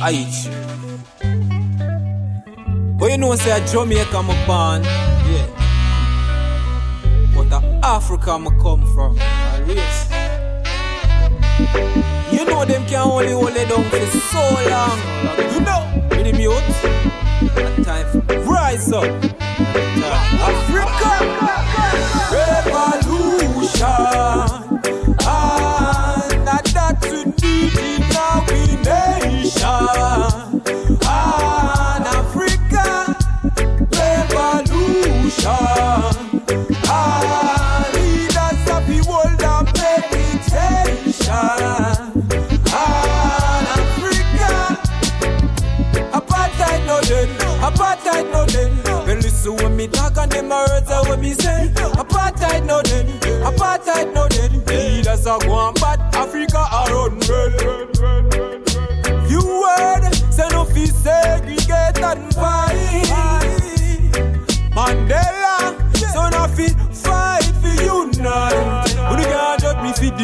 Aight. But you know, say a Jamaica I'm born, yeah. But a Africa I'm come from, a race. You know them can only hold it down for so long. You know, with the mute. Time for rise up. Africa revolution.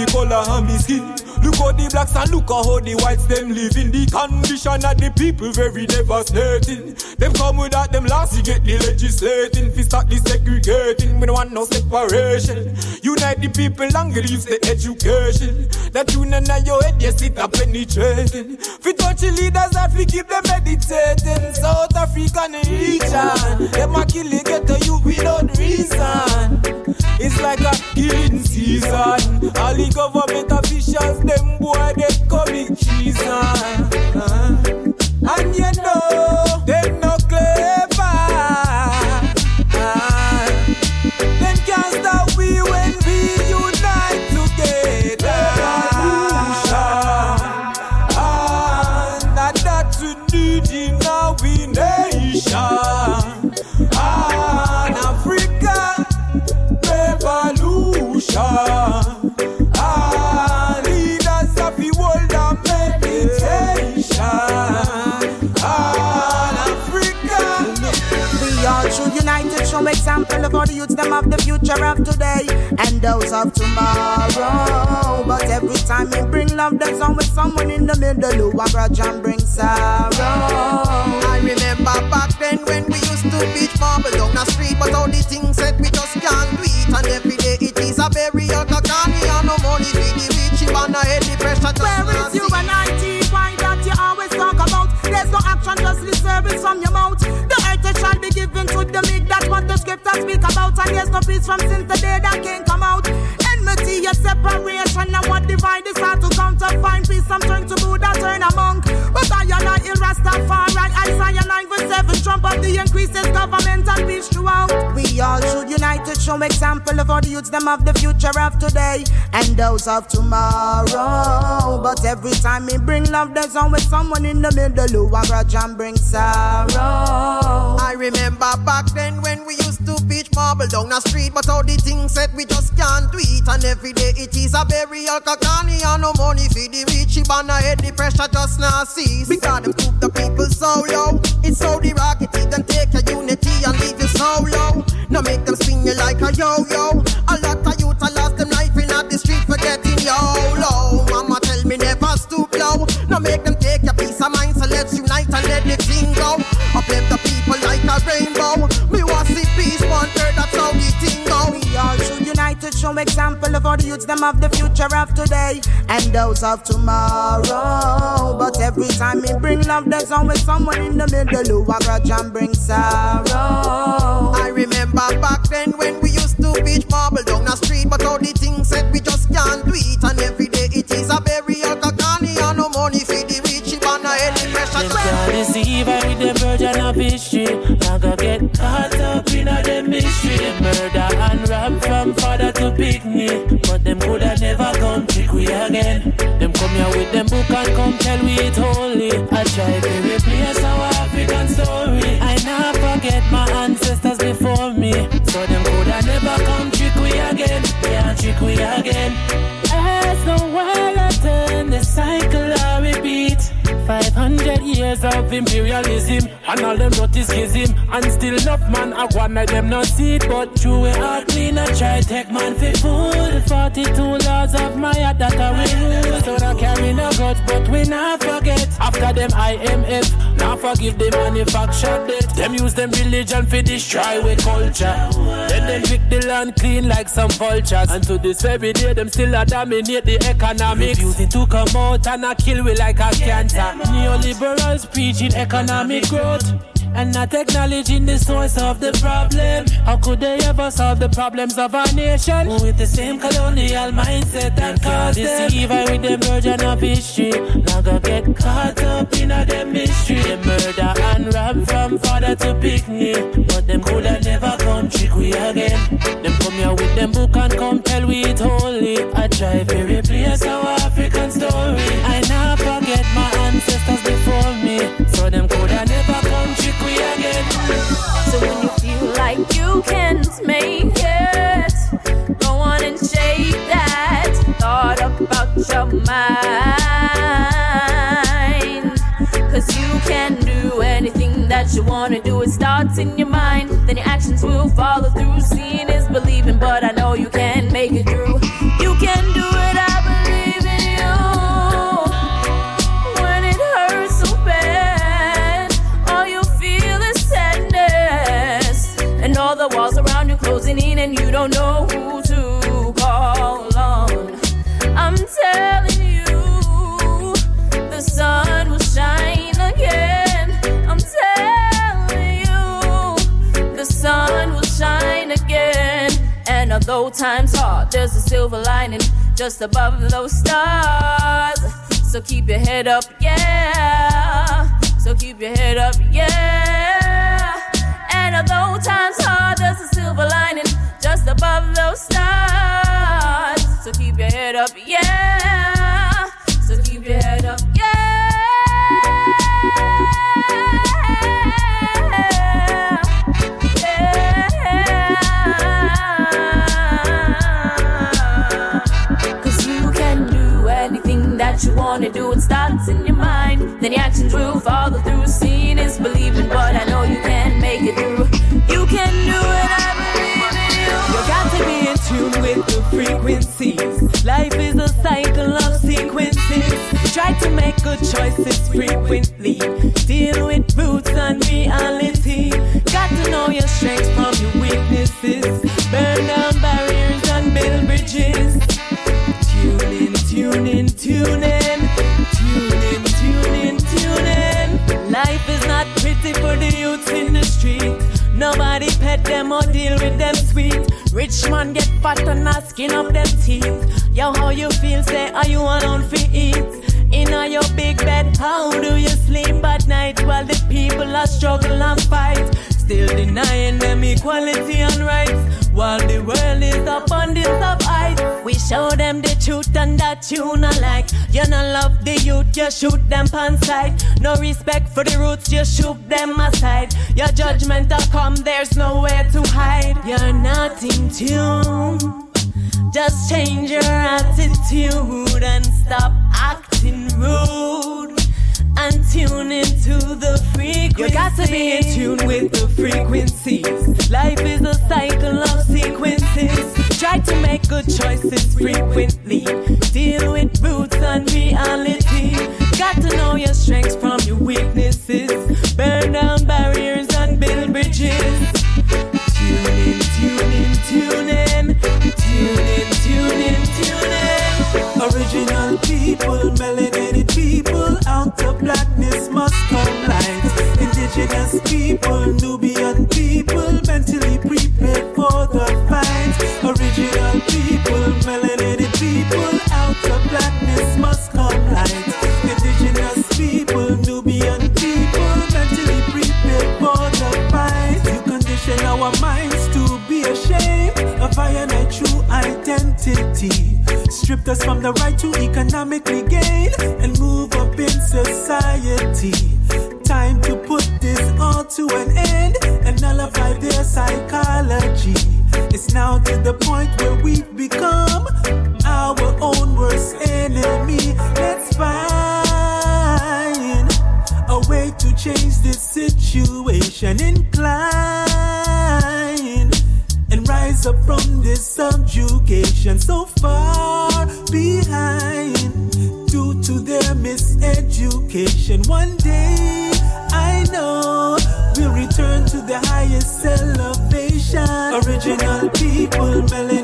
The color of me skin. Look how the blacks and look how the whites them live in the condition of the people very devastating. Them come without them laws, you get the legislating. Fi start the segregating, we don't want no separation. Unite the people and use the education. That you know your head, you sit up penetrating. Fi touch the leaders that we keep them meditating. South African region, them a kill it, get to you without reason. It's like a killing season. All the government officials, them show example of all the youths them of the future of today and those of tomorrow. But every time we bring love, there's always someone in the middle who a grudge and bring sorrow. I remember back then when we used to beat marble down the street, but all the things that we just can't do it. And every day it is a burial, we have no money for the rich, if I head the pressure Where not you and IT? Why that you always talk about? There's no action, just the service from your mouth. Be given to the meek. That's what the scriptures speak about. And there's no peace from since the day that can't come out. Enmity, a separation, and what divide is hard to come to find peace. Some turn to Buddha, turn a monk. But I and I, Il Rastafari, Isaiah 9 verse 7, trump up the increases, government and peace throughout. We all should unite to show example of all the youths them of the future of today and those of tomorrow. But every time we bring love, there's always someone in the middle who a grudge and bring sorrow. I remember back then when we used to marble down the street, but all the things said we just can't do it. And every day it is a burial, cause and no money for the rich, I head the pressure just not cease. Because them took the people so low, it's so the rocket, take your unity and leave you so low. Now make them spin you like a yo-yo. A lot of youth, I lost them life in the street for getting YOLO. Mama tell me never stoop low. Now make them take your peace of mind, so let's unite and let the thing go. Uplift the people like a rainbow. Example of all the youths them of the future of today and those of tomorrow. But every time we bring love, there's always someone in the middle who a grudge and bring sorrow. I remember back then when we used to beat marble down the street, but all the things said we just can't do it. And every day it is a burial, cause and no money for the rich, if I head the pressure. Can't I with them virgin of history. Father to picnic. But them coulda never come trick we again. Them come here with them book and come tell we it holy. I try to replace our African story. I never forget my ancestors before me. So them of imperialism and all them dirty schism. And still enough man I want make them not see it. But true we are clean I try take man for food 42 laws of my heart that I will. Rule so I carry no guts but we not forget after them IMF. Now forgive the manufactured debt. Them use them religion for destroy with culture. Then they pick the land clean like some vultures. And to this very day, them still a dominate the economics. Refusing to come out and a kill we like a cancer. Neoliberals preaching economic growth and not acknowledging the source of the problem. How could they ever solve the problems of our nation with the same colonial mindset that caused them? Deceive with the version of history. Now go get caught up in a them mystery. They murder and rob from father to picnic, but them coulda never come trick we again. Them come here with them book and come tell we it holy. I try to replace our African story. In your mind, then your actions will follow through. Seeing is believing, but I know you can make it through. You can do it, I believe in you. When it hurts so bad, all you feel is sadness. And all the walls around you closing in, and you don't know who to call on. I'm telling And although time's hard, there's a silver lining just above those stars. So keep your head up, yeah. So keep your head up, yeah. And although time's hard, there's a silver lining just above those stars. So keep your head up, yeah. Wanna do. It starts in your mind, then your actions will follow through. Seeing is believing, but I know you can make it through. You can do it, I believe in you. You got to be in tune with the frequencies. Life is a cycle of sequences. Try to make good choices frequently. And not skin up them teeth. Yo, how you feel? Say, are you alone for eat? In all your big bed, how do you sleep at night while the people are struggle and fight? Still denying them equality and rights while the world is abundance of height. We show them the truth and that you not like. You not love the youth, you shoot them pan sight. No respect for the roots, you shoot them aside. Your judgment will come, there's nowhere to hide. You're not in tune. Just change your attitude and stop acting rude and tune into the frequency. You got to be in tune with the frequencies. Life is a cycle of sequences. Try to make good choices frequently. Deal with roots and reality. Got to know your strengths people, melanated people, out of blackness must come light. Indigenous people, Nubian people, mentally prepared for the fight. You condition our minds to be ashamed of true identity. Stripped us from the right to economically gain and move up in society. Time to put this all to an end and nullify their psychology. It's now to the point where we've become our own worst enemy. Let's find a way to change this situation. Incline and rise up from this subjugation so far behind due to their miseducation. education. One day, I know we'll return to the highest elevation. Original people, melanated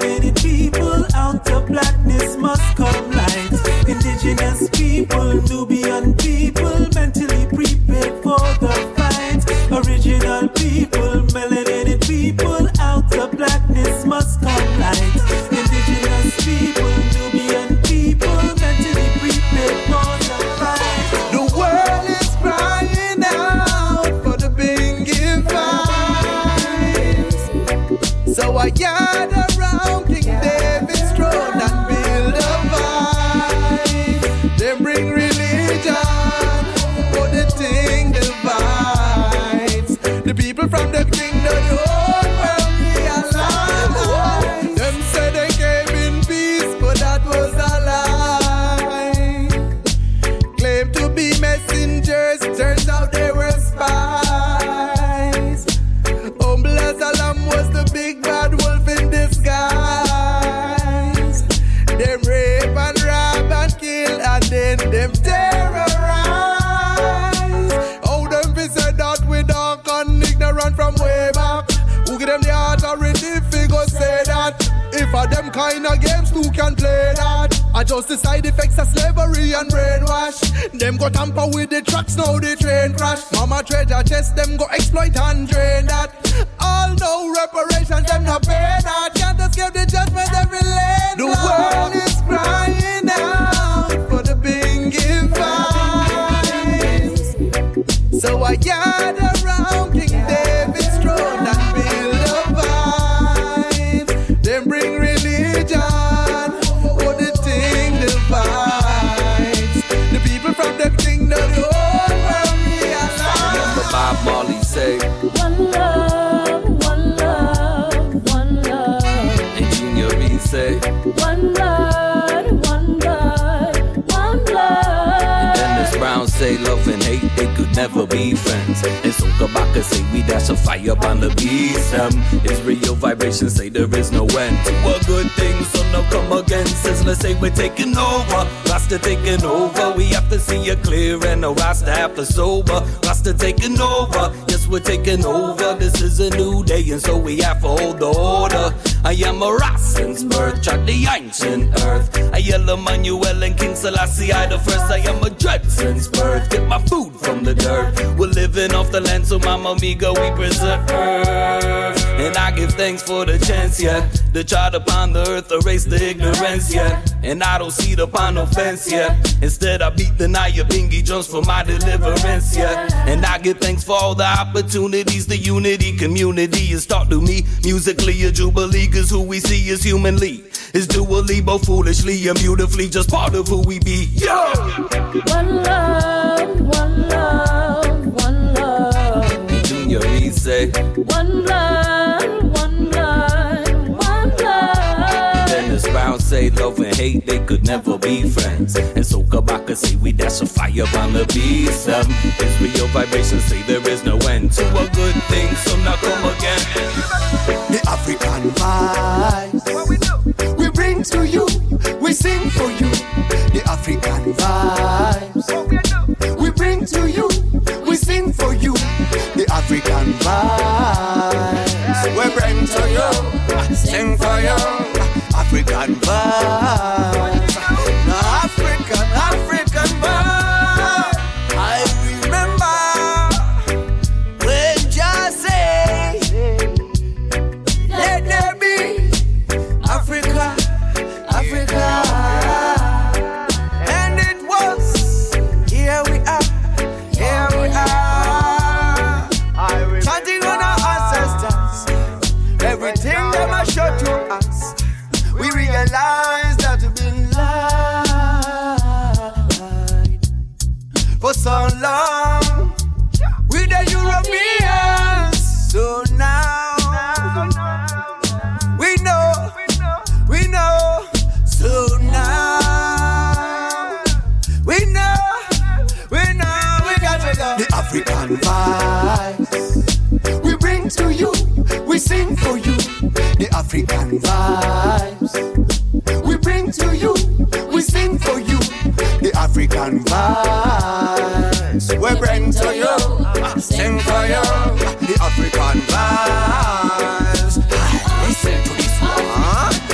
just the side effects of slavery and brainwash. Them go tamper with the tracks, now the train crash. Mama treasure chest, them go exploit and drain that. All no reparations, them not pay that. Can't escape the judgment every lane. The world is crying out for the Binghi vibes. So I gather never be friends. And so Kabaka say we dash a fire upon the beast. Um, Israel vibrations say there is no end to a good thing, so no come again. Says let's say we're taking over, Rasta taking over. We have to see it clear and the Rasta have to sober. Rasta taking over, we're taking over. This is a new day and so we have to hold the order. I am a Rassen's birth, tried the ancient earth. I yell Emmanuel and King Selassie I the first. I am a Dredson's birth, get my food from the dirt. We're living off the land, so Mama Miga we preserve. And I give thanks for the chance, yeah. To try to upon the earth, erase the ignorance, yeah. And I don't see the upon offense, yeah. Instead, I beat the Nyabinghi drums for my deliverance, yeah. And I give thanks for all the opportunities, the unity, community is taught to me. Musically, a jubilee, cause who we see is humanly. Is dually, both foolishly and beautifully, just part of who we be. Yo! One love, one love, one love. Junior Reid say, One blood, hate they could never be friends. And so Kabaka say we dash a fire on the beast. Um, Israel vibrations say there is no end to a good thing, so now come again. The African vibes. We bring to you, we sing for you. The African vibes. African vibes we bring to you, we sing for you. The African vibes. We bring to you, sing for you, the African vibes. Listen to this one.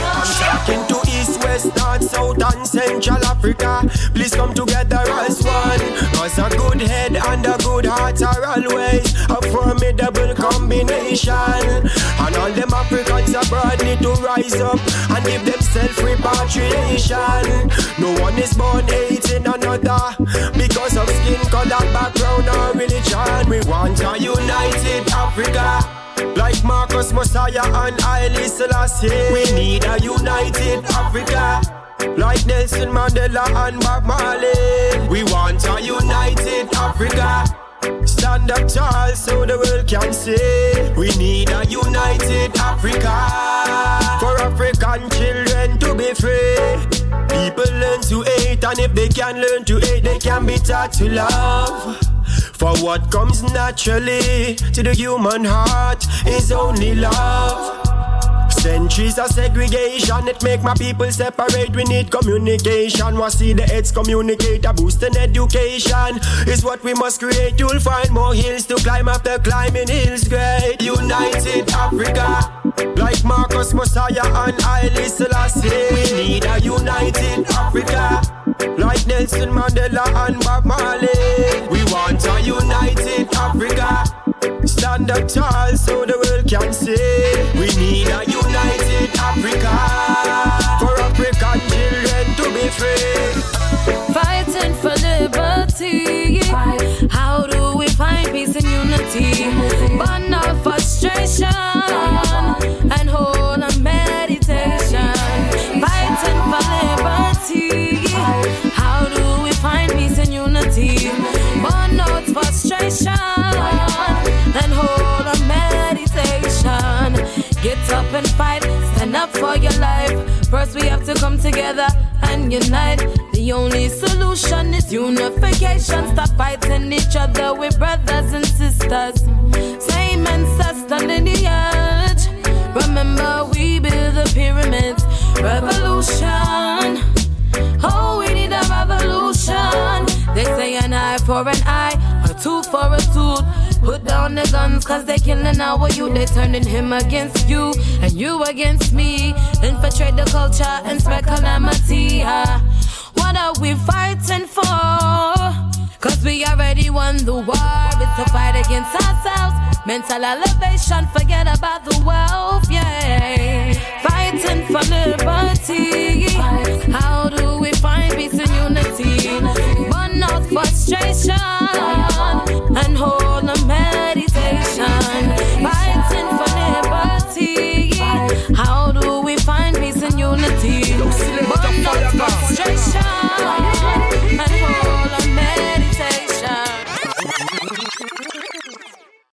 I'm talking to East, West, North, South, and Central Africa. Please come together as one. Cause a good head and a good heart are always a formidable combination. And all them Africans abroad need to rise up and give themselves repatriation. No one is born hating another because of skin color, background, or religion. We want a united Africa. Like Marcus Mosiah and Haile Selassie We need a united Africa Like Nelson Mandela and Bob Marley We want a united Africa Stand up tall so the world can see. We need a united Africa. For African children to be free. People learn to hate and if they can learn to hate They can be taught to love. For what comes naturally to the human heart is only love. Centuries of segregation, it make my people separate. We need communication. We see the heads communicate, a boost in education is what we must create. You'll find more hills to climb after climbing hills. Great, united Africa, like Marcus Mosiah and Haile Selassie. We need a united Africa, like Nelson Mandela and Bob Marley. We want a united Africa. Stand up tall so the world can see. Burn out frustration and hold on meditation. Fighting for liberty. How do we find peace and unity? Burn out frustration and hold on meditation. Get up and fight, stand up for your life. First, we have to come together and unite. The only solution is unification. Stop fighting each other with brothers and sisters. Same ancestor lineage. Remember, we build the pyramids. Revolution. Oh, we need a revolution. They say an eye for an eye, a tooth for a down the guns, cause they killing our youth. They turning him against you, and you against me. Infiltrate the culture and spread calamity. Ah, What are we fighting for? Cause we already won the war. It's a fight against ourselves. Mental elevation, forget about the wealth, yeah. Fighting for liberty. How do we find peace and unity? Burn out frustration